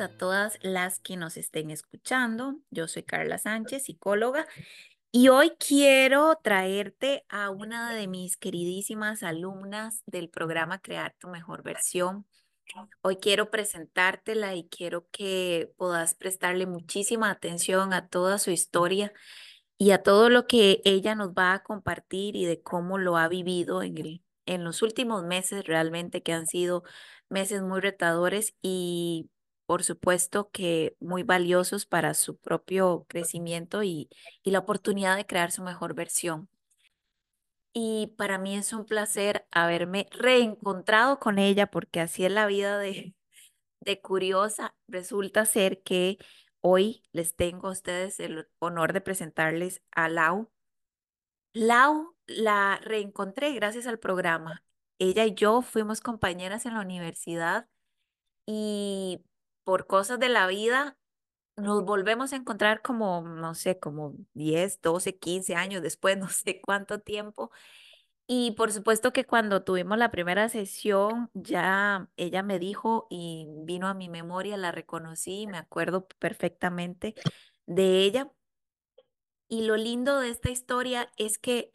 a todas las que nos estén escuchando. Yo soy Carla Sánchez, psicóloga, y hoy quiero traerte a una de mis queridísimas alumnas del programa Crear tu mejor versión. Hoy quiero presentártela y quiero que puedas prestarle muchísima atención a toda su historia y a todo lo que ella nos va a compartir y de cómo lo ha vivido en, en los últimos meses realmente que han sido meses muy retadores y por supuesto que muy valiosos para su propio crecimiento y, y la oportunidad de crear su mejor versión. Y para mí es un placer haberme reencontrado con ella porque así es la vida de, de curiosa. Resulta ser que hoy les tengo a ustedes el honor de presentarles a Lau. Lau la reencontré gracias al programa. Ella y yo fuimos compañeras en la universidad y por cosas de la vida nos volvemos a encontrar como, no sé, como 10, 12, 15 años después, no sé cuánto tiempo. Y por supuesto que cuando tuvimos la primera sesión, ya ella me dijo y vino a mi memoria, la reconocí, me acuerdo perfectamente de ella. Y lo lindo de esta historia es que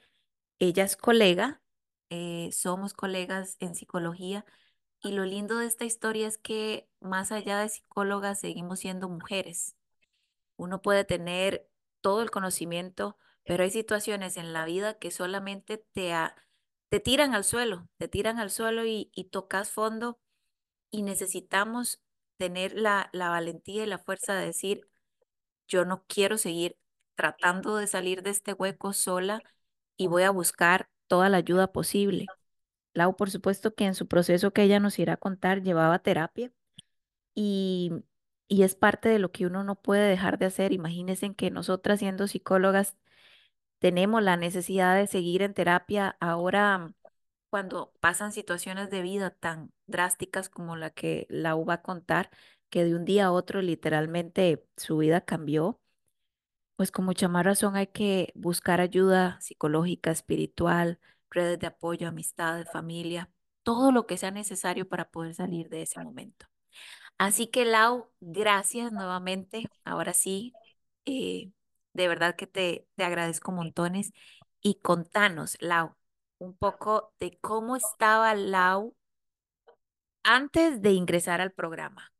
ella es colega, eh, somos colegas en psicología y lo lindo de esta historia es que más allá de psicólogas seguimos siendo mujeres. Uno puede tener todo el conocimiento, pero hay situaciones en la vida que solamente te, te tiran al suelo, te tiran al suelo y, y tocas fondo y necesitamos tener la, la valentía y la fuerza de decir, yo no quiero seguir tratando de salir de este hueco sola y voy a buscar toda la ayuda posible. Lau, por supuesto que en su proceso que ella nos irá a contar llevaba terapia y, y es parte de lo que uno no puede dejar de hacer. Imagínense que nosotras siendo psicólogas tenemos la necesidad de seguir en terapia ahora cuando pasan situaciones de vida tan drásticas como la que Lau va a contar, que de un día a otro literalmente su vida cambió, pues con mucha más razón hay que buscar ayuda psicológica, espiritual, redes de apoyo, amistades, familia, todo lo que sea necesario para poder salir de ese momento. Así que Lau, gracias nuevamente. Ahora sí, eh, de verdad que te, te agradezco montones. Y contanos, Lau, un poco de cómo estaba Lau antes de ingresar al programa.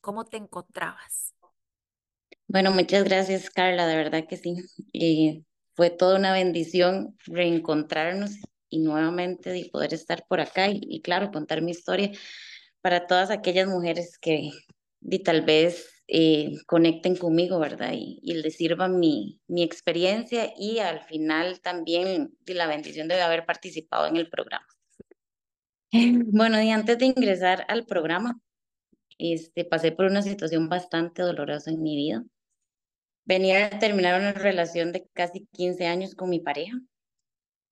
¿Cómo te encontrabas? Bueno, muchas gracias, Carla, de verdad que sí. Eh, fue toda una bendición reencontrarnos y nuevamente de poder estar por acá y, claro, contar mi historia para todas aquellas mujeres que tal vez eh, conecten conmigo, ¿verdad? Y, y les sirva mi, mi experiencia y al final también la bendición de haber participado en el programa. Bueno, y antes de ingresar al programa, este, pasé por una situación bastante dolorosa en mi vida. Venía a terminar una relación de casi 15 años con mi pareja,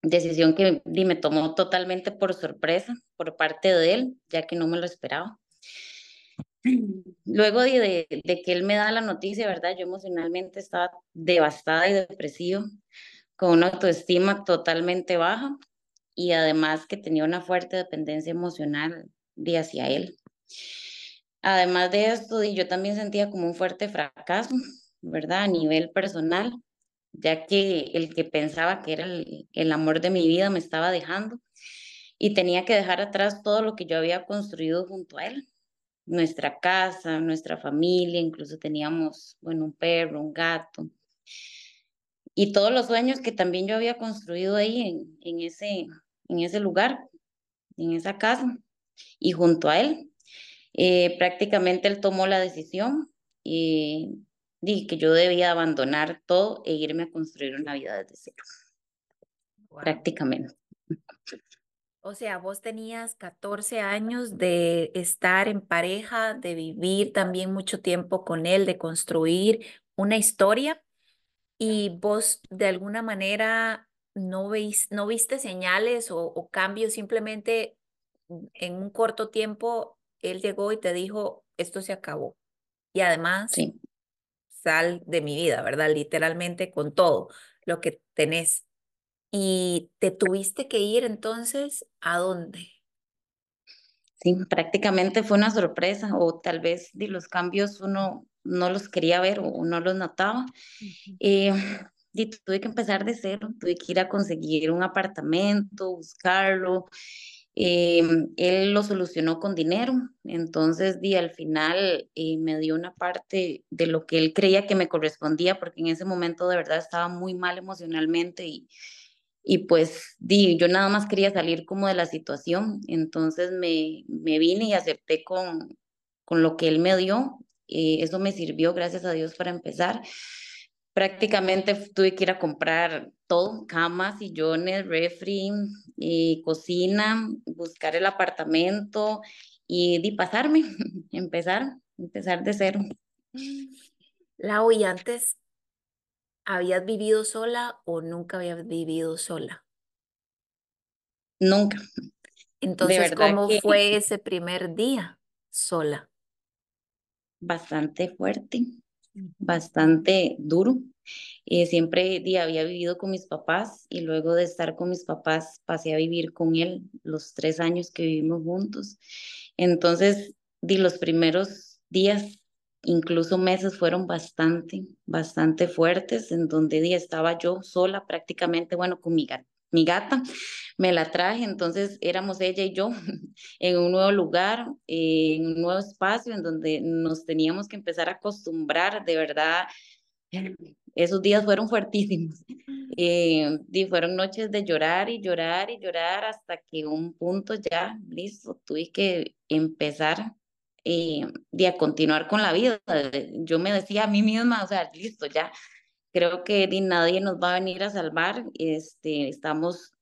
decisión que me tomó totalmente por sorpresa por parte de él, ya que no me lo esperaba. Luego de, de, que él me da la noticia, ¿verdad? Yo emocionalmente estaba devastada y depresiva, con una autoestima totalmente baja y además que tenía una fuerte dependencia emocional de hacia él. Además de esto, yo también sentía como un fuerte fracaso ¿verdad? A nivel personal, ya que el que pensaba que era el, amor de mi vida me estaba dejando y tenía que dejar atrás todo lo que yo había construido junto a él, nuestra casa, nuestra familia, incluso teníamos, bueno, un perro, un gato, y todos los sueños que también yo había construido ahí en, en, ese, en ese lugar, en esa casa, y junto a él. Eh, prácticamente él tomó la decisión y Dije que yo debía abandonar todo e irme a construir una vida desde cero. Prácticamente. O sea, vos tenías 14 años de estar en pareja, de vivir también mucho tiempo con él, de construir una historia y vos de alguna manera no, veis, no viste señales o, o cambios, simplemente en un corto tiempo él llegó y te dijo, esto se acabó. Y además, sí sal de mi vida, ¿verdad? Literalmente con todo lo que tenés. ¿Y te tuviste que ir entonces a dónde? Sí, prácticamente fue una sorpresa o tal vez de los cambios uno no los quería ver o no los notaba. Eh, y tuve que empezar de cero, tuve que ir a conseguir un apartamento, buscarlo. Eh, él lo solucionó con dinero, entonces di, al final eh, me dio una parte de lo que él creía que me correspondía, porque en ese momento de verdad estaba muy mal emocionalmente y, y pues di, yo nada más quería salir como de la situación, entonces me, me vine y acepté con, con lo que él me dio, eh, eso me sirvió, gracias a Dios, para empezar prácticamente tuve que ir a comprar todo, camas, sillones, refri, y cocina, buscar el apartamento y, y pasarme, empezar, empezar de cero. Lau, ¿y antes habías vivido sola o nunca habías vivido sola? Nunca. Entonces, ¿cómo que fue ese primer día sola? bastante fuerte, bastante duro. Eh, siempre había vivido con mis papás y luego de estar con mis papás pasé a vivir con él los tres años que vivimos juntos. Entonces, di, los primeros días, incluso meses, fueron bastante, bastante fuertes, en donde di, estaba yo sola prácticamente, bueno, con mi mi gata, me la traje, entonces éramos ella y yo en un nuevo lugar, en un nuevo espacio en donde nos teníamos que empezar a acostumbrar, de verdad, esos días fueron fuertísimos. Eh, y fueron noches de llorar y llorar y llorar hasta que un punto ya, listo, tuve que empezar eh, y a continuar con la vida. Yo me decía a mí misma, o sea, listo, ya, creo que ni nadie nos va a venir a salvar. Este, estamos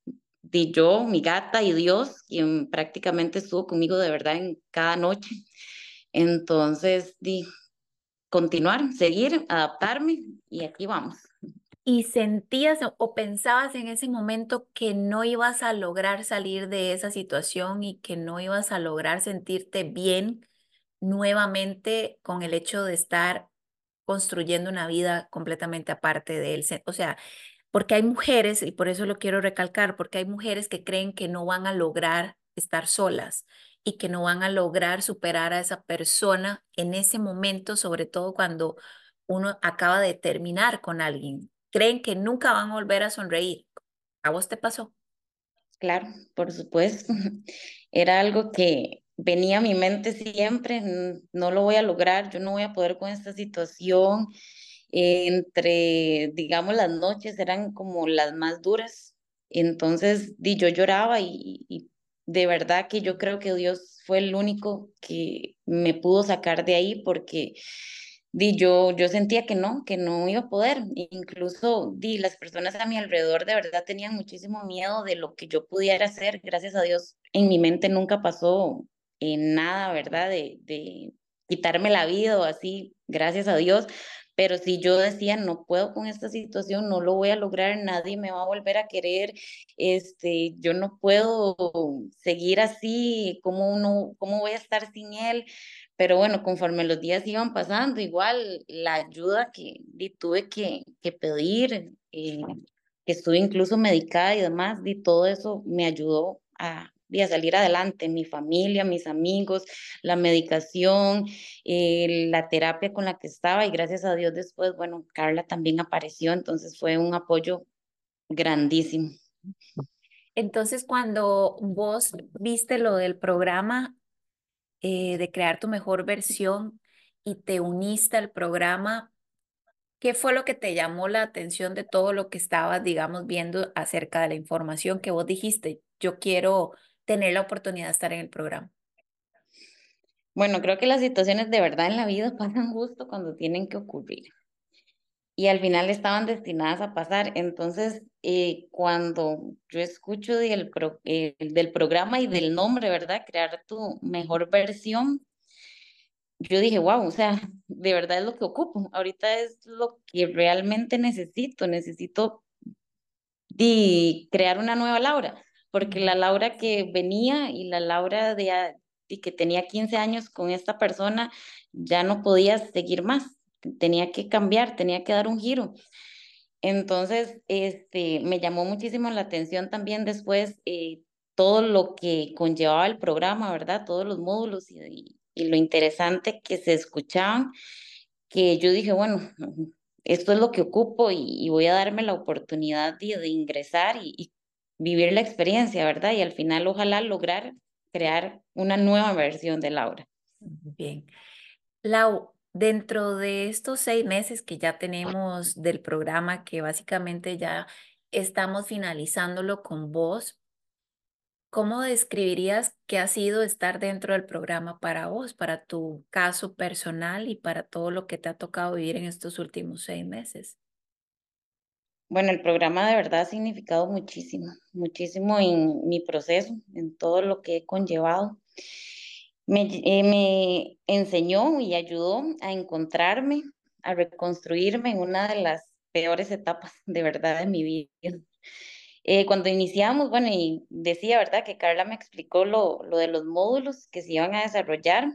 de yo, mi gata y Dios, quien prácticamente estuvo conmigo de verdad en cada noche. Entonces, di, continuar, seguir, adaptarme y aquí vamos. ¿Y sentías o pensabas en ese momento que no ibas a lograr salir de esa situación y que no ibas a lograr sentirte bien nuevamente con el hecho de estar construyendo una vida completamente aparte de él? O sea, porque hay mujeres, y por eso lo quiero recalcar, porque hay mujeres que creen que no van a lograr estar solas y que no van a lograr superar a esa persona en ese momento, sobre todo cuando uno acaba de terminar con alguien. Creen que nunca van a volver a sonreír. ¿A vos te pasó? Claro, por supuesto. Era algo que venía a mi mente siempre, no lo voy a lograr, yo no voy a poder con esta situación. entre, digamos, las noches eran como las más duras. Entonces, di, yo lloraba y, y de verdad que yo creo que Dios fue el único que me pudo sacar de ahí porque di, yo, yo sentía que no, que no iba a poder. Incluso di, las personas a mi alrededor de verdad tenían muchísimo miedo de lo que yo pudiera hacer. Gracias a Dios, en mi mente nunca pasó en nada, ¿verdad? De, de quitarme la vida o así, gracias a Dios. Pero si yo decía, no puedo con esta situación, no lo voy a lograr, nadie me va a volver a querer, este, yo no puedo seguir así, ¿cómo, uno, cómo voy a estar sin él? Pero bueno, conforme los días iban pasando, igual la ayuda que tuve que, que pedir, eh, que estuve incluso medicada y demás, y todo eso me ayudó a, a salir adelante, mi familia, mis amigos, la medicación, eh, la terapia con la que estaba y gracias a Dios después, bueno, Carla también apareció, entonces fue un apoyo grandísimo. Entonces, cuando vos viste lo del programa eh, de crear tu mejor versión y te uniste al programa, ¿qué fue lo que te llamó la atención de todo lo que estabas, digamos, viendo acerca de la información que vos dijiste? Yo quiero tener la oportunidad de estar en el programa? Bueno, creo que las situaciones de verdad en la vida pasan justo cuando tienen que ocurrir. Y al final estaban destinadas a pasar. Entonces, eh, cuando yo escucho del, eh, del programa y del nombre, ¿verdad? Crear tu mejor versión, yo dije, wow, o sea, de verdad es lo que ocupo. Ahorita es lo que realmente necesito. Necesito de crear una nueva Laura porque la Laura que venía y la Laura de, que tenía 15 años con esta persona ya no podía seguir más, tenía que cambiar, tenía que dar un giro. Entonces, este, me llamó muchísimo la atención también después eh, todo lo que conllevaba el programa, ¿verdad? Todos los módulos y, y lo interesante que se escuchaban, que yo dije, bueno, esto es lo que ocupo y, voy a darme la oportunidad de, de ingresar y, vivir la experiencia, ¿verdad? Y al final ojalá lograr crear una nueva versión de Laura. Bien. Lau, dentro de estos seis meses que ya tenemos del programa, que básicamente ya estamos finalizándolo con vos, ¿cómo describirías qué ha sido estar dentro del programa para vos, para tu caso personal y para todo lo que te ha tocado vivir en estos últimos seis meses? Bueno, el programa de verdad ha significado muchísimo, muchísimo en mi proceso, en todo lo que he conllevado. Me, eh, me enseñó y ayudó a encontrarme, a reconstruirme en una de las peores etapas de verdad de mi vida. Eh, cuando iniciamos, bueno, y decía, ¿verdad? Que Carla me explicó lo, lo de los módulos que se iban a desarrollar.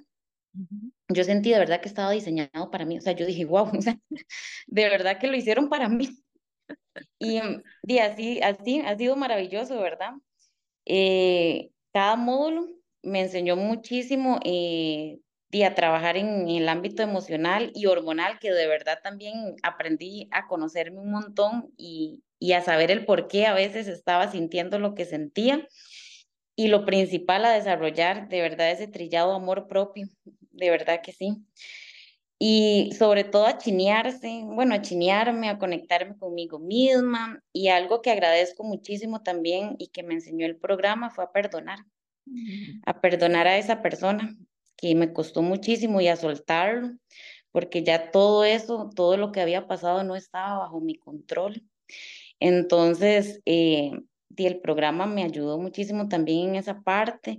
Yo sentí de verdad que estaba diseñado para mí. O sea, yo dije, wow, o sea, de verdad que lo hicieron para mí. Y, mm, y así, así ha sido maravilloso, ¿verdad? Eh, cada módulo me enseñó muchísimo eh, a trabajar en, el ámbito emocional y hormonal, que de verdad también aprendí a conocerme un montón y, y a saber el por qué a veces estaba sintiendo lo que sentía. Y lo principal a desarrollar, de verdad, ese trillado amor propio, de verdad que sí y sobre todo a chinearse, bueno, a chinearme, a conectarme conmigo misma y algo que agradezco muchísimo también y que me enseñó el programa fue a perdonar, mm. a perdonar a esa persona que me costó muchísimo y a soltarlo, porque ya todo eso, todo lo que había pasado no estaba bajo mi control. Entonces, eh, el programa me ayudó muchísimo también en esa parte,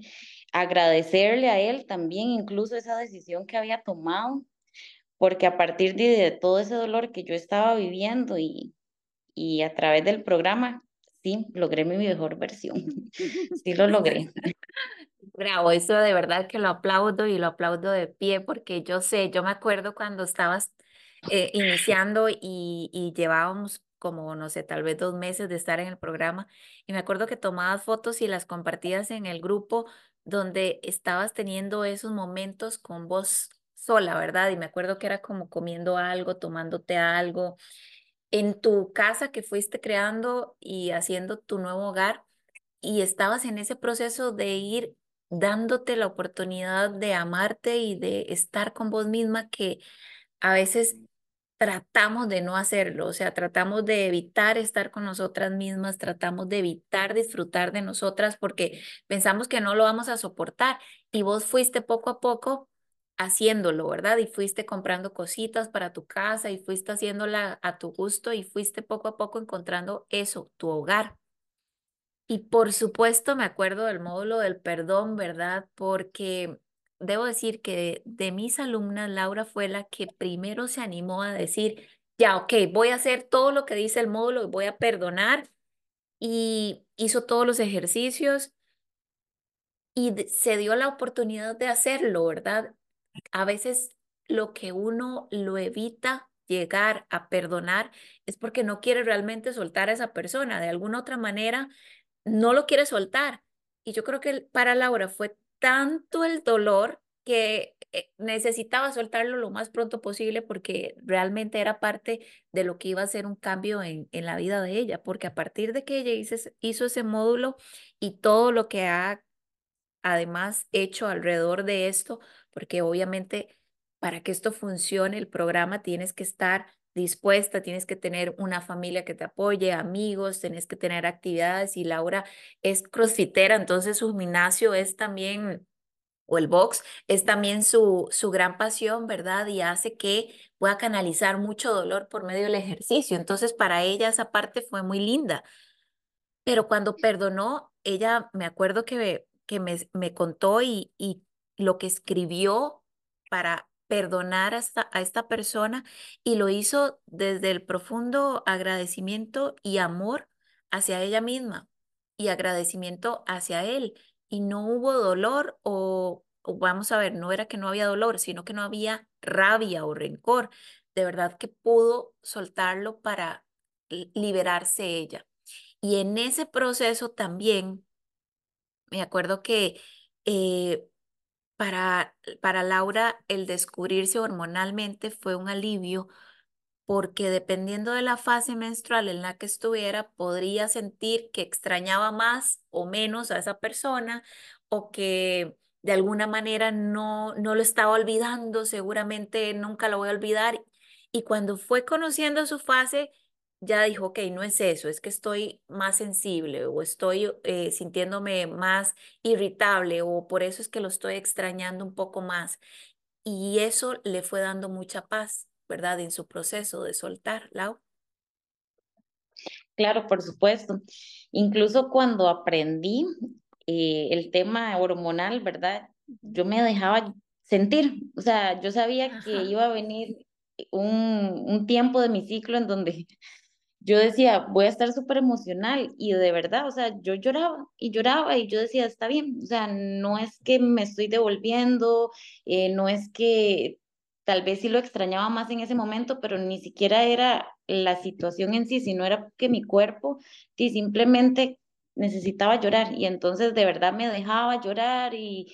agradecerle a él también incluso esa decisión que había tomado porque a partir de, todo ese dolor que yo estaba viviendo y, y a través del programa, sí, logré mi mejor versión. Sí lo logré. Bravo, eso de verdad que lo aplaudo y lo aplaudo de pie porque yo sé, yo me acuerdo cuando estabas eh, iniciando y, y llevábamos como, no sé, tal vez dos meses de estar en el programa y me acuerdo que tomabas fotos y las compartías en el grupo donde estabas teniendo esos momentos con vos sola, ¿verdad? Y me acuerdo que era como comiendo algo, tomándote algo. En tu casa que fuiste creando y haciendo tu nuevo hogar y estabas en ese proceso de ir dándote la oportunidad de amarte y de estar con vos misma que a veces tratamos de no hacerlo, o sea, tratamos de evitar estar con nosotras mismas, tratamos de evitar disfrutar de nosotras porque pensamos que no lo vamos a soportar y vos fuiste poco a poco haciéndolo, ¿verdad? Y fuiste comprando cositas para tu casa y fuiste haciéndola a tu gusto y fuiste poco a poco encontrando eso, tu hogar. Y por supuesto me acuerdo del módulo del perdón, ¿verdad? Porque debo decir que de, mis alumnas, Laura fue la que primero se animó a decir, ya, ok, voy a hacer todo lo que dice el módulo y voy a perdonar. Y hizo todos los ejercicios y se dio la oportunidad de hacerlo, ¿verdad? A veces lo que uno lo evita llegar a perdonar es porque no quiere realmente soltar a esa persona. De alguna otra manera, no lo quiere soltar. Y yo creo que para Laura fue tanto el dolor que eh, necesitaba soltarlo lo más pronto posible porque realmente era parte de lo que iba a ser un cambio en, en la vida de ella, porque a partir de que ella hizo, hizo ese módulo y todo lo que ha además hecho alrededor de esto, porque obviamente para que esto funcione, el programa tienes que estar dispuesta, tienes que tener una familia que te apoye, amigos, tienes que tener actividades y Laura es crossfitera, entonces su gimnasio es también, o el box, es también su, su gran pasión, ¿verdad? Y hace que pueda canalizar mucho dolor por medio del ejercicio. Entonces para ella esa parte fue muy linda. Pero cuando perdonó, ella, me acuerdo que, que me, me contó y, y lo que escribió para perdonar a esta, a esta persona y lo hizo desde el profundo agradecimiento y amor hacia ella misma y agradecimiento hacia él. Y no hubo dolor o, vamos a ver, no era que no había dolor, sino que no había rabia o rencor. De verdad que pudo soltarlo para liberarse ella. Y en ese proceso también Me acuerdo que eh, para, para Laura el descubrirse hormonalmente fue un alivio porque dependiendo de la fase menstrual en la que estuviera, podría sentir que extrañaba más o menos a esa persona o que de alguna manera no, no lo estaba olvidando, seguramente nunca lo voy a olvidar. Y cuando fue conociendo su fase, ya dijo, ok, no es eso, es que estoy más sensible o estoy eh, sintiéndome más irritable o por eso es que lo estoy extrañando un poco más. Y eso le fue dando mucha paz, ¿verdad? En su proceso de soltar, Lau. Claro, por supuesto. Incluso cuando aprendí eh, el tema hormonal, ¿verdad? Yo me dejaba sentir, o sea, yo sabía que Ajá. iba a venir un, un tiempo de mi ciclo en donde yo decía, voy a estar súper emocional y de verdad, o sea, yo lloraba y lloraba y yo decía, está bien, o sea, no es que me estoy devolviendo, eh, no es que tal vez sí lo extrañaba más en ese momento, pero ni siquiera era la situación en sí, sino era que mi cuerpo sí, simplemente necesitaba llorar y entonces de verdad me dejaba llorar y,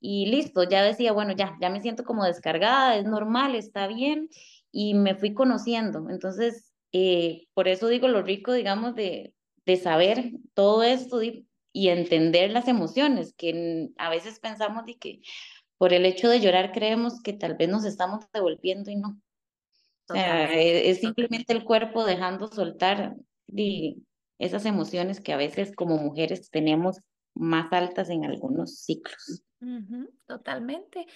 y listo, ya decía, bueno, ya, ya me siento como descargada, es normal, está bien y me fui conociendo. Entonces, eh, por eso digo lo rico, digamos, de, de saber todo esto y, y entender las emociones, que a veces pensamos de que por el hecho de llorar creemos que tal vez nos estamos devolviendo y no. Totalmente. es, es simplemente el cuerpo dejando soltar y esas emociones que a veces como mujeres tenemos más altas en algunos ciclos. Totalmente.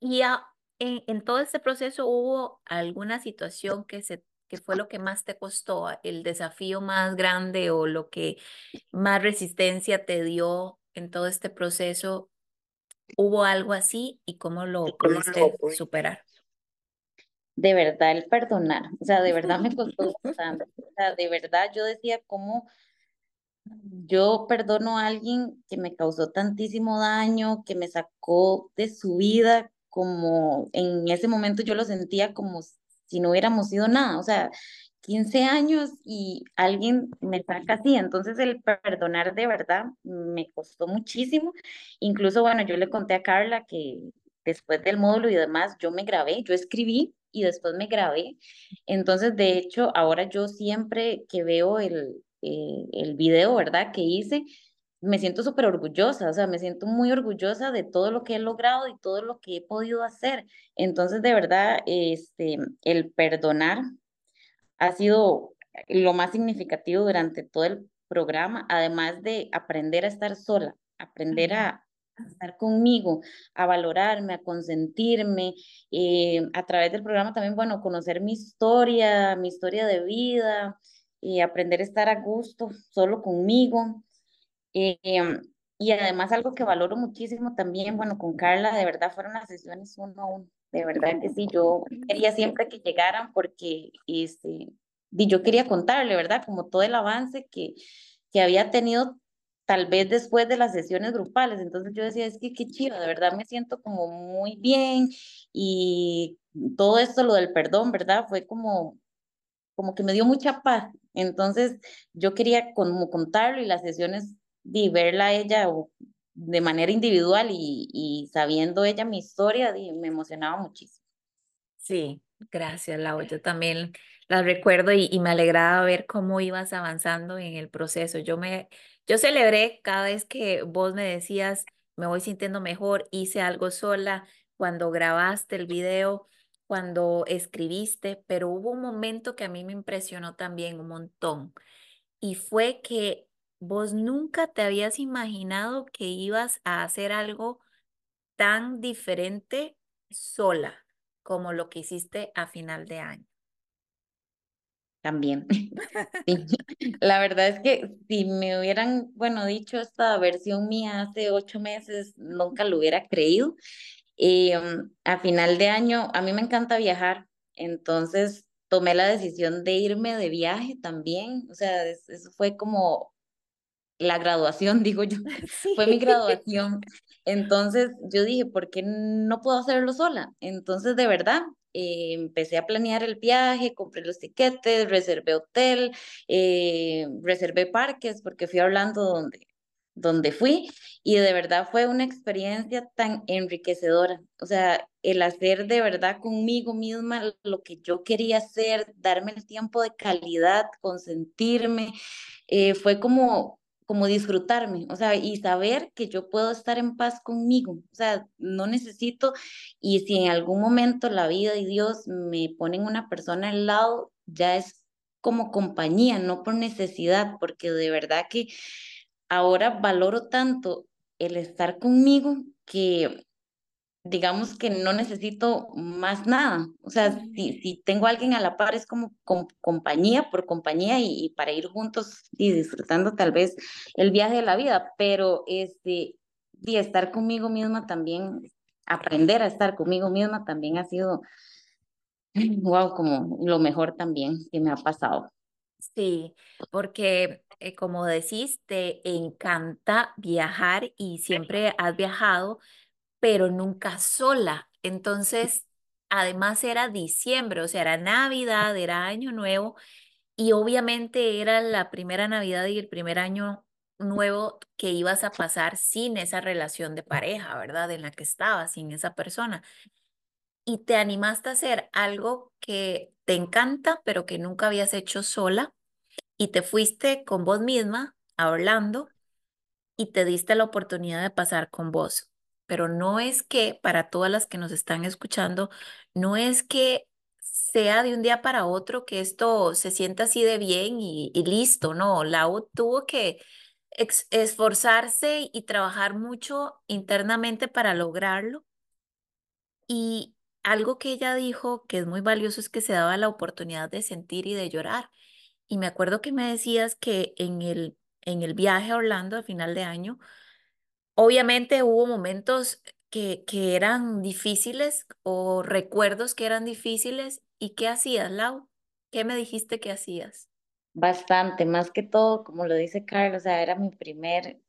Y a- en, en todo este proceso hubo alguna situación que se que fue lo que más te costó, el desafío más grande o lo que más resistencia te dio en todo este proceso. ¿Hubo algo así y cómo lo pudiste superar? De verdad, el perdonar, o sea, de verdad me costó bastante. O sea, de verdad yo decía, ¿cómo yo perdono a alguien que me causó tantísimo daño, que me sacó de su vida, como en ese momento yo lo sentía como si no hubiéramos sido nada, o sea, 15 años y alguien me saca así, entonces el perdonar de verdad me costó muchísimo. Incluso, bueno, yo le conté a Carla que después del módulo y demás, yo me grabé, yo escribí y después me grabé. Entonces, de hecho, ahora yo siempre que veo el, eh, el video, ¿verdad? Que hice, me siento súper orgullosa, o sea, me siento muy orgullosa de todo lo que he logrado y todo lo que he podido hacer. Entonces, de verdad, este, el perdonar ha sido lo más significativo durante todo el programa, además de aprender a estar sola, aprender a, a estar conmigo, a valorarme, a consentirme. eh, a través del programa también, bueno, conocer mi historia, mi historia de vida, y aprender a estar a gusto solo conmigo. Eh, em, y además algo que valoro muchísimo también, bueno, con Carla, de verdad fueron las sesiones uno a uno. De verdad que sí, yo quería siempre que llegaran porque este, y yo quería contarle, ¿verdad? Como todo el avance que, que había tenido tal vez después de las sesiones grupales. Entonces yo decía, es que qué chido, de verdad me siento como muy bien y todo esto, lo del perdón, ¿verdad? Fue como, como que me dio mucha paz. Entonces yo quería como contarlo y las sesiones de verla a ella de manera individual y, y sabiendo ella mi historia, me emocionaba muchísimo. Sí, gracias, Lau. Yo también la recuerdo y, y me alegraba ver cómo ibas avanzando en el proceso. Yo me, yo celebré cada vez que vos me decías, me voy sintiendo mejor, hice algo sola, cuando grabaste el video, cuando escribiste, pero hubo un momento que a mí me impresionó también un montón y fue que vos nunca te habías imaginado que ibas a hacer algo tan diferente sola como lo que hiciste a final de año. También. Sí, la verdad es que si me hubieran, bueno, dicho esta versión mía hace ocho meses, nunca lo hubiera creído. Y um, a final de año, a mí me encanta viajar, entonces tomé la decisión de irme de viaje también. O sea, es- eso fue como la graduación, digo yo, fue mi Sí. graduación. Entonces yo dije, ¿por qué no puedo hacerlo sola? Entonces, de verdad, eh, empecé a planear el viaje, compré los tiquetes, reservé hotel, eh, reservé parques, porque fui hablando donde donde fui y de verdad fue una experiencia tan enriquecedora. O sea, el hacer de verdad conmigo misma lo que yo quería hacer, darme el tiempo de calidad, consentirme, eh, fue como como disfrutarme, o sea, y saber que yo puedo estar en paz conmigo, o sea, no necesito, y si en algún momento la vida y Dios me ponen una persona al lado, ya es como compañía, no por necesidad, porque de verdad que ahora valoro tanto el estar conmigo que digamos que no necesito más nada. O sea, si, si tengo a alguien a la par es como compañía por compañía y, para ir juntos y disfrutando tal vez el viaje de la vida, pero este, y estar conmigo misma también, aprender a estar conmigo misma también ha sido, wow, como lo mejor también que me ha pasado. Sí, porque eh, como decís, te encanta viajar y siempre has viajado, pero nunca sola. Entonces, además era diciembre, o sea, era Navidad, era Año Nuevo, y obviamente era la primera Navidad y el primer año nuevo que ibas a pasar sin esa relación de pareja, ¿verdad? En la que estabas, sin esa persona. Y te animaste a hacer algo que te encanta, pero que nunca habías hecho sola, y te fuiste con vos misma a Orlando y te diste la oportunidad de pasar con vos. Pero no es que, para todas las que nos están escuchando, no es que sea de un día para otro que esto se sienta así de bien y, listo, no, Lau tuvo que esforzarse y trabajar mucho internamente para lograrlo. Y algo que ella dijo que es muy valioso es que se daba la oportunidad de sentir y de llorar. Y me acuerdo que me decías que en el, en el viaje a Orlando a final de año, obviamente hubo momentos que, que eran difíciles o recuerdos que eran difíciles. ¿Y qué hacías, Lau? ¿Qué me dijiste que hacías? Bastante, más que todo, como lo dice Carlos, o sea, era mi primer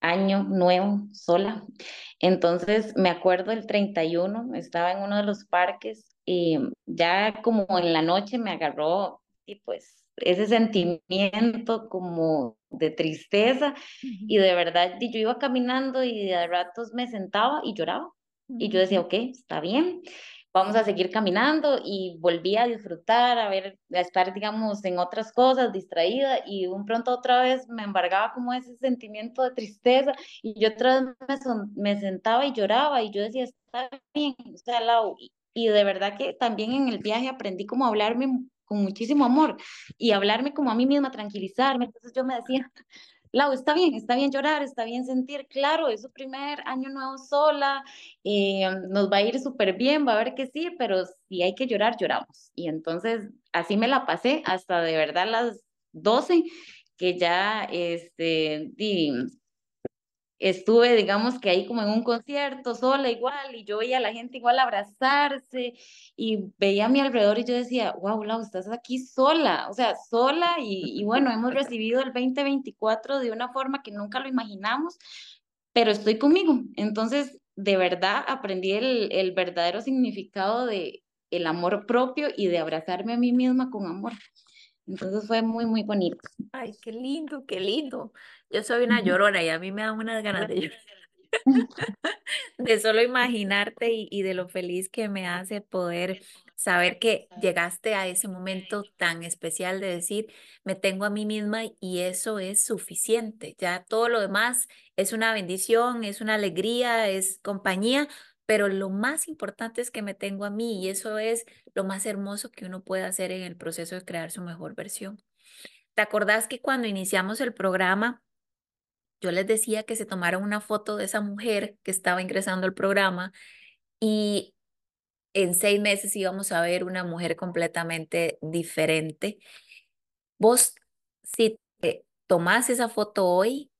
año nuevo sola. Entonces, me acuerdo el 31, estaba en uno de los parques y ya como en la noche me agarró y pues ese sentimiento como de tristeza y de verdad yo iba caminando y de ratos me sentaba y lloraba y yo decía, ok, está bien, vamos a seguir caminando y volví a disfrutar, a ver, a estar, digamos, en otras cosas, distraída y un pronto otra vez me embargaba como ese sentimiento de tristeza y yo otra vez me, me sentaba y lloraba y yo decía, está bien, o sea, y, y de verdad que también en el viaje aprendí como a hablarme con muchísimo amor y hablarme como a mí misma, tranquilizarme. Entonces yo me decía, Lau, está bien, está bien llorar, está bien sentir, claro, es su primer año nuevo sola, eh, nos va a ir súper bien, va a ver que sí, pero si hay que llorar, lloramos. Y entonces así me la pasé hasta de verdad las 12, que ya este, estuve, digamos que ahí como en un concierto, sola igual, y yo veía a la gente igual abrazarse, y veía a mi alrededor y yo decía, wow, Lau, estás aquí sola, o sea, sola, y, y bueno, hemos recibido el 2024 de una forma que nunca lo imaginamos, pero estoy conmigo. Entonces, de verdad, aprendí el, el verdadero significado de el amor propio y de abrazarme a mí misma con amor. Entonces fue muy, muy bonito. Ay, qué lindo, qué lindo. Yo soy una llorona y a mí me dan unas ganas de llorar. de solo imaginarte y, y, de lo feliz que me hace poder saber que llegaste a ese momento tan especial de decir, me tengo a mí misma y eso es suficiente. Ya todo lo demás es una bendición, es una alegría, es compañía, pero lo más importante es que me tengo a mí y eso es lo más hermoso que uno puede hacer en el proceso de crear su mejor versión. ¿Te acordás que cuando iniciamos el programa, yo les decía que se tomara una foto de esa mujer que estaba ingresando al programa y en seis meses íbamos a ver una mujer completamente diferente? Vos, si te tomás esa foto hoy,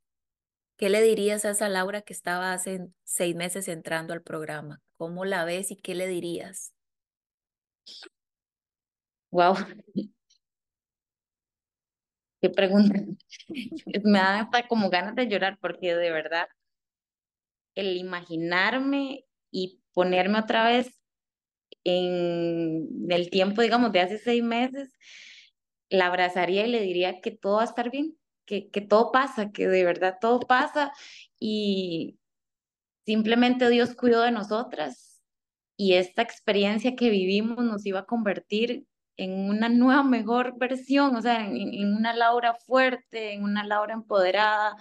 ¿qué le dirías a esa Laura que estaba hace seis meses entrando al programa? ¿Cómo la ves y qué le dirías? Wow, qué pregunta. Me da hasta como ganas de llorar porque de verdad el imaginarme y ponerme otra vez en el tiempo, digamos, de hace seis meses, la abrazaría y le diría que todo va a estar bien, que, que todo pasa, que de verdad todo pasa y simplemente Dios cuidó de nosotras y esta experiencia que vivimos nos iba a convertir en una nueva, mejor versión, o sea, en, en, una Laura fuerte, en una Laura empoderada,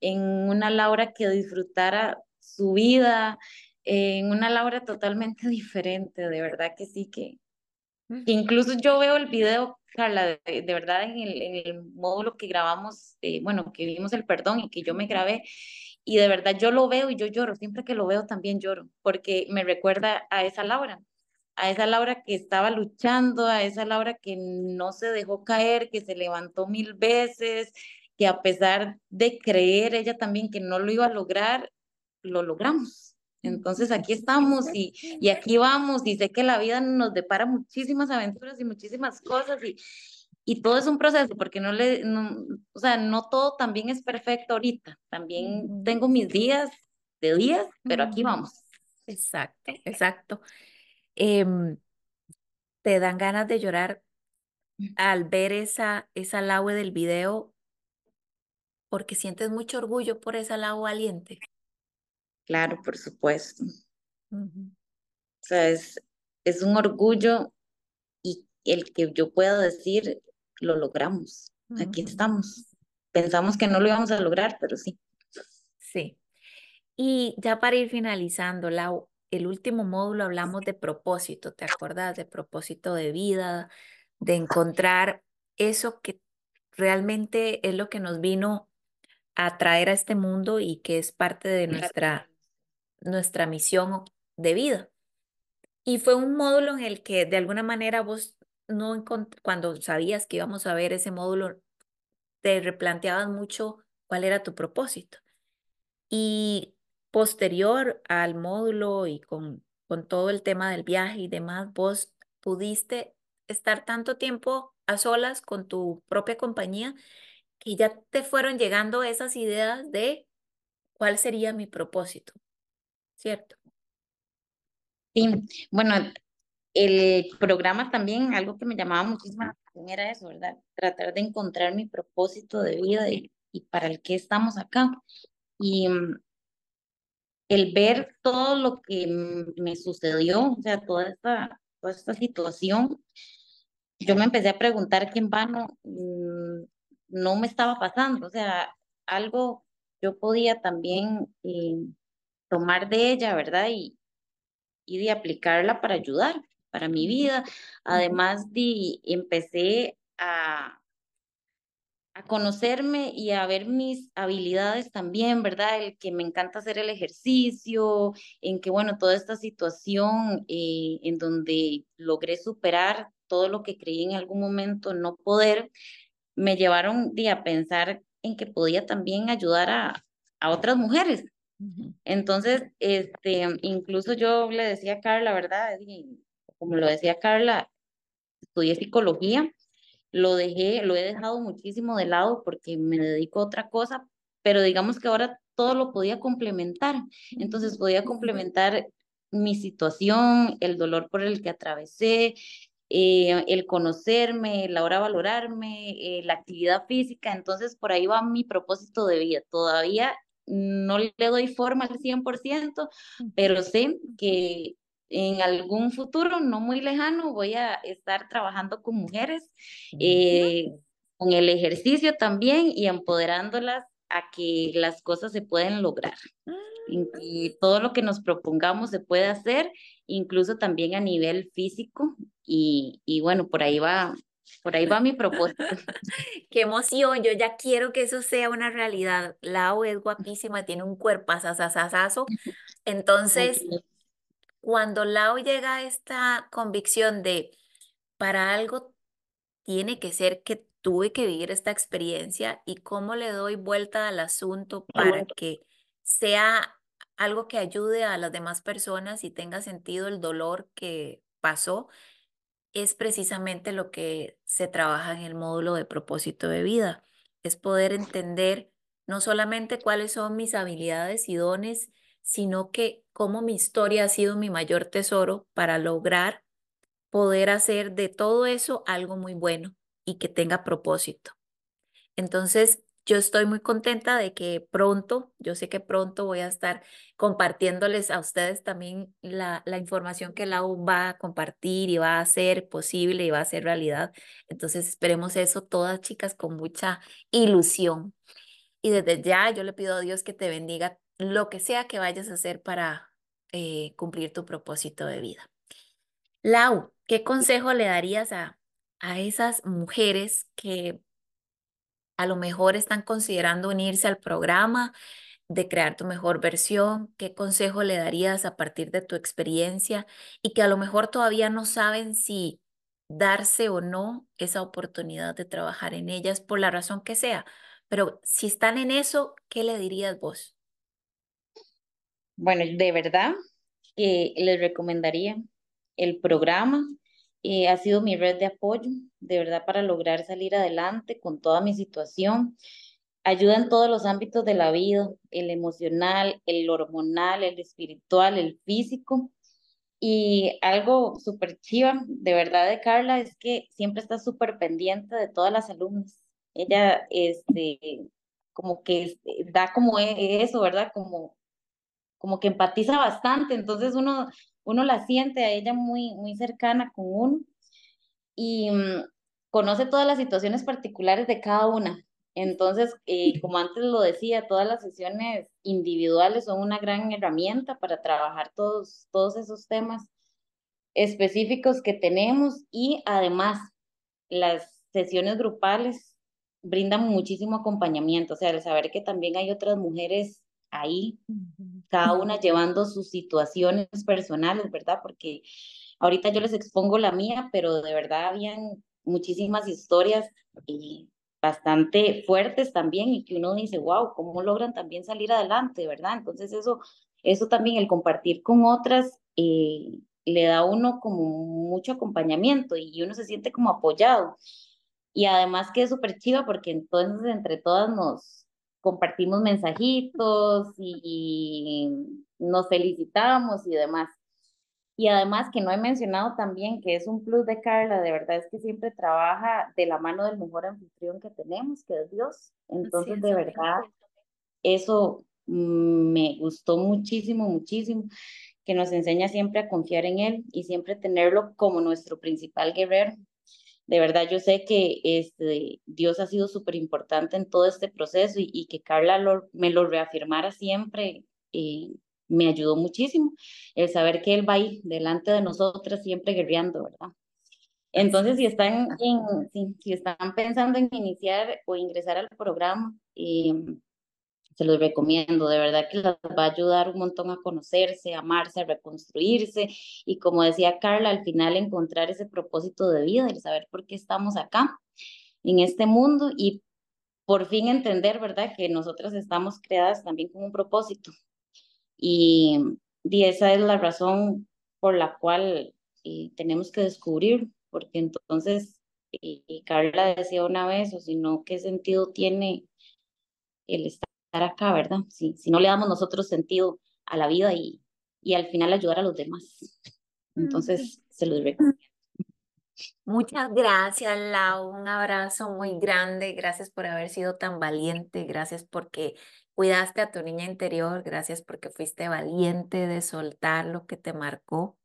en una Laura que disfrutara su vida, en una Laura totalmente diferente, de verdad que sí, que, que incluso yo veo el video, Carla, de, de verdad en el, en el, módulo que grabamos, eh, bueno, que vimos el perdón y que yo me grabé, y de verdad yo lo veo y yo lloro, siempre que lo veo también lloro, porque me recuerda a esa Laura, a esa Laura que estaba luchando, a esa Laura que no se dejó caer, que se levantó mil veces, que a pesar de creer ella también que no lo iba a lograr, lo logramos. Entonces aquí estamos y, y aquí vamos y sé que la vida nos depara muchísimas aventuras y muchísimas cosas y, y todo es un proceso porque no le, no, o sea, no todo también es perfecto ahorita. También tengo mis días de días, pero aquí vamos. Exacto, exacto. Eh, te dan ganas de llorar al ver esa, esa Laue del video porque sientes mucho orgullo por esa Lau valiente. Claro, por supuesto. Uh -huh. O sea, es, es un orgullo y el que yo pueda decir, lo logramos. Uh -huh. Aquí estamos. Pensamos que no lo íbamos a lograr, pero sí. Sí. Y ya para ir finalizando, Lau, el último módulo hablamos de propósito, ¿te acuerdas? De propósito de vida, de encontrar eso que realmente es lo que nos vino a traer a este mundo y que es parte de nuestra, nuestra misión de vida. Y fue un módulo en el que de alguna manera vos no cuando sabías que íbamos a ver ese módulo, te replanteabas mucho cuál era tu propósito. Y posterior al módulo y con, con todo el tema del viaje y demás, vos pudiste estar tanto tiempo a solas con tu propia compañía que ya te fueron llegando esas ideas de cuál sería mi propósito, ¿cierto? Sí, bueno, el programa también, algo que me llamaba muchísimo la atención era eso, ¿verdad? Tratar de encontrar mi propósito de vida y, y para el que estamos acá. Y el ver todo lo que me sucedió, o sea, toda esta, toda esta situación, yo me empecé a preguntar que en vano no me estaba pasando, o sea, algo yo podía también eh, tomar de ella, ¿verdad? Y, y de aplicarla para ayudar, para mi vida. Además de empecé a, a conocerme y a ver mis habilidades también, ¿verdad? El que me encanta hacer el ejercicio, en que, bueno, toda esta situación eh, en donde logré superar todo lo que creí en algún momento no poder, me llevaron de a pensar en que podía también ayudar a, a otras mujeres. Entonces, este, incluso yo le decía a Carla, ¿verdad? Y como lo decía Carla, estudié psicología, lo dejé, lo he dejado muchísimo de lado porque me dedico a otra cosa, pero digamos que ahora todo lo podía complementar. Entonces podía complementar mi situación, el dolor por el que atravesé, eh, el conocerme, la hora valorarme, eh, la actividad física, entonces por ahí va mi propósito de vida. Todavía no le doy forma al 100%, pero sé que en algún futuro no muy lejano voy a estar trabajando con mujeres, eh, con el ejercicio también y empoderándolas a que las cosas se pueden lograr. Y todo lo que nos propongamos se puede hacer, incluso también a nivel físico. Y, y bueno, por ahí va, por ahí va mi propósito. Qué emoción, yo ya quiero que eso sea una realidad. Lau es guapísima, tiene un cuerpo asasasasazo. Entonces, cuando Lau llega a esta convicción de para algo tiene que ser que tuve que vivir esta experiencia y cómo le doy vuelta al asunto para que sea algo que ayude a las demás personas y tenga sentido el dolor que pasó, es precisamente lo que se trabaja en el módulo de propósito de vida. Es poder entender no solamente cuáles son mis habilidades y dones, sino que cómo mi historia ha sido mi mayor tesoro para lograr poder hacer de todo eso algo muy bueno y que tenga propósito. Entonces, yo estoy muy contenta de que pronto, yo sé que pronto voy a estar compartiéndoles a ustedes también la, la información que la U va a compartir y va a ser posible y va a ser realidad. Entonces esperemos eso todas chicas con mucha ilusión. Y desde ya yo le pido a Dios que te bendiga lo que sea que vayas a hacer para eh, cumplir tu propósito de vida. Lau, ¿qué consejo le darías a, a esas mujeres que a lo mejor están considerando unirse al programa de crear tu mejor versión? ¿Qué consejo le darías a partir de tu experiencia y que a lo mejor todavía no saben si darse o no esa oportunidad de trabajar en ellas por la razón que sea? Pero si están en eso, ¿qué le dirías vos? Bueno, de verdad que les recomendaría el programa eh, ha sido mi red de apoyo, de verdad, para lograr salir adelante con toda mi situación. Ayuda en todos los ámbitos de la vida, el emocional, el hormonal, el espiritual, el físico. Y algo súper chiva, de verdad, de Carla, es que siempre está súper pendiente de todas las alumnas. Ella, este, como que este, da como e, eso, ¿verdad? Como, como que empatiza bastante, entonces uno uno la siente a ella muy, muy cercana con uno y mm, conoce todas las situaciones particulares de cada una. Entonces, eh, como antes lo decía, todas las sesiones individuales son una gran herramienta para trabajar todos, todos esos temas específicos que tenemos y además las sesiones grupales brindan muchísimo acompañamiento, o sea, el saber que también hay otras mujeres ahí, cada una llevando sus situaciones personales, ¿verdad? Porque ahorita yo les expongo la mía, pero de verdad habían muchísimas historias y bastante fuertes también y que uno dice, wow, ¿cómo logran también salir adelante, verdad? Entonces eso, eso también, el compartir con otras, eh, le da a uno como mucho acompañamiento y uno se siente como apoyado. Y además que es súper chiva porque entonces entre todas nos, compartimos mensajitos y nos felicitamos y demás. Y además que no he mencionado también que es un plus de Carla, de verdad es que siempre trabaja de la mano del mejor anfitrión que tenemos, que es Dios. Entonces, de verdad, eso me gustó muchísimo, muchísimo, que nos enseña siempre a confiar en Él y siempre tenerlo como nuestro principal guerrero de verdad yo sé que este, Dios ha sido súper importante en todo este proceso y, que Carla me lo reafirmara siempre, eh, me ayudó muchísimo el saber que Él va ahí delante de nosotras siempre guerreando, ¿verdad? Entonces, si están, si, están pensando en iniciar o ingresar al programa, eh, se los recomiendo, de verdad que las va a ayudar un montón a conocerse, a amarse, a reconstruirse y como decía Carla, al final encontrar ese propósito de vida, el saber por qué estamos acá en este mundo y por fin entender, ¿verdad? Que nosotras estamos creadas también con un propósito y, y esa es la razón por la cual eh, tenemos que descubrir, porque entonces, y, y Carla decía una vez, o si no, ¿qué sentido tiene el estar acá, ¿verdad? Si, si no le damos nosotros sentido a la vida y, y al final ayudar a los demás. Entonces, se los recomiendo. Muchas gracias, Lau. Un abrazo muy grande. Gracias por haber sido tan valiente. Gracias porque cuidaste a tu niña interior. Gracias porque fuiste valiente de soltar lo que te marcó.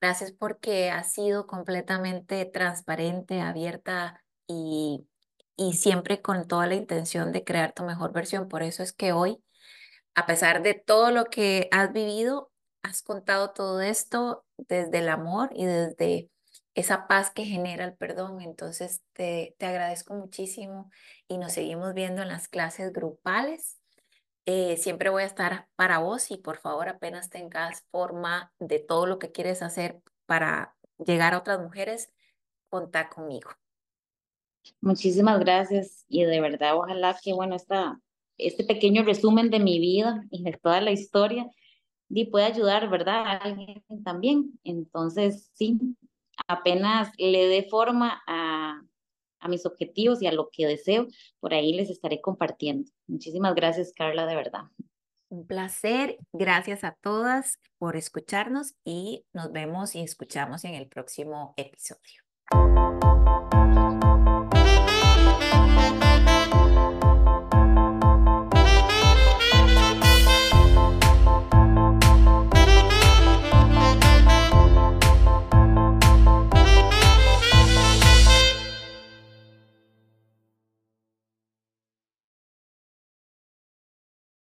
Gracias porque has sido completamente transparente, abierta y y siempre con toda la intención de crear tu mejor versión. Por eso es que hoy, a pesar de todo lo que has vivido, has contado todo esto desde el amor y desde esa paz que genera el perdón. Entonces, te, te agradezco muchísimo y nos seguimos viendo en las clases grupales. Eh, siempre voy a estar para vos y por favor apenas tengas forma de todo lo que quieres hacer para llegar a otras mujeres, contá conmigo. Muchísimas gracias y de verdad ojalá que bueno esta, este pequeño resumen de mi vida y de toda la historia y pueda ayudar, ¿verdad? A alguien también. Entonces, sí, apenas le dé forma a, a mis objetivos y a lo que deseo, por ahí les estaré compartiendo. Muchísimas gracias, Carla, de verdad. Un placer. Gracias a todas por escucharnos y nos vemos y escuchamos en el próximo episodio.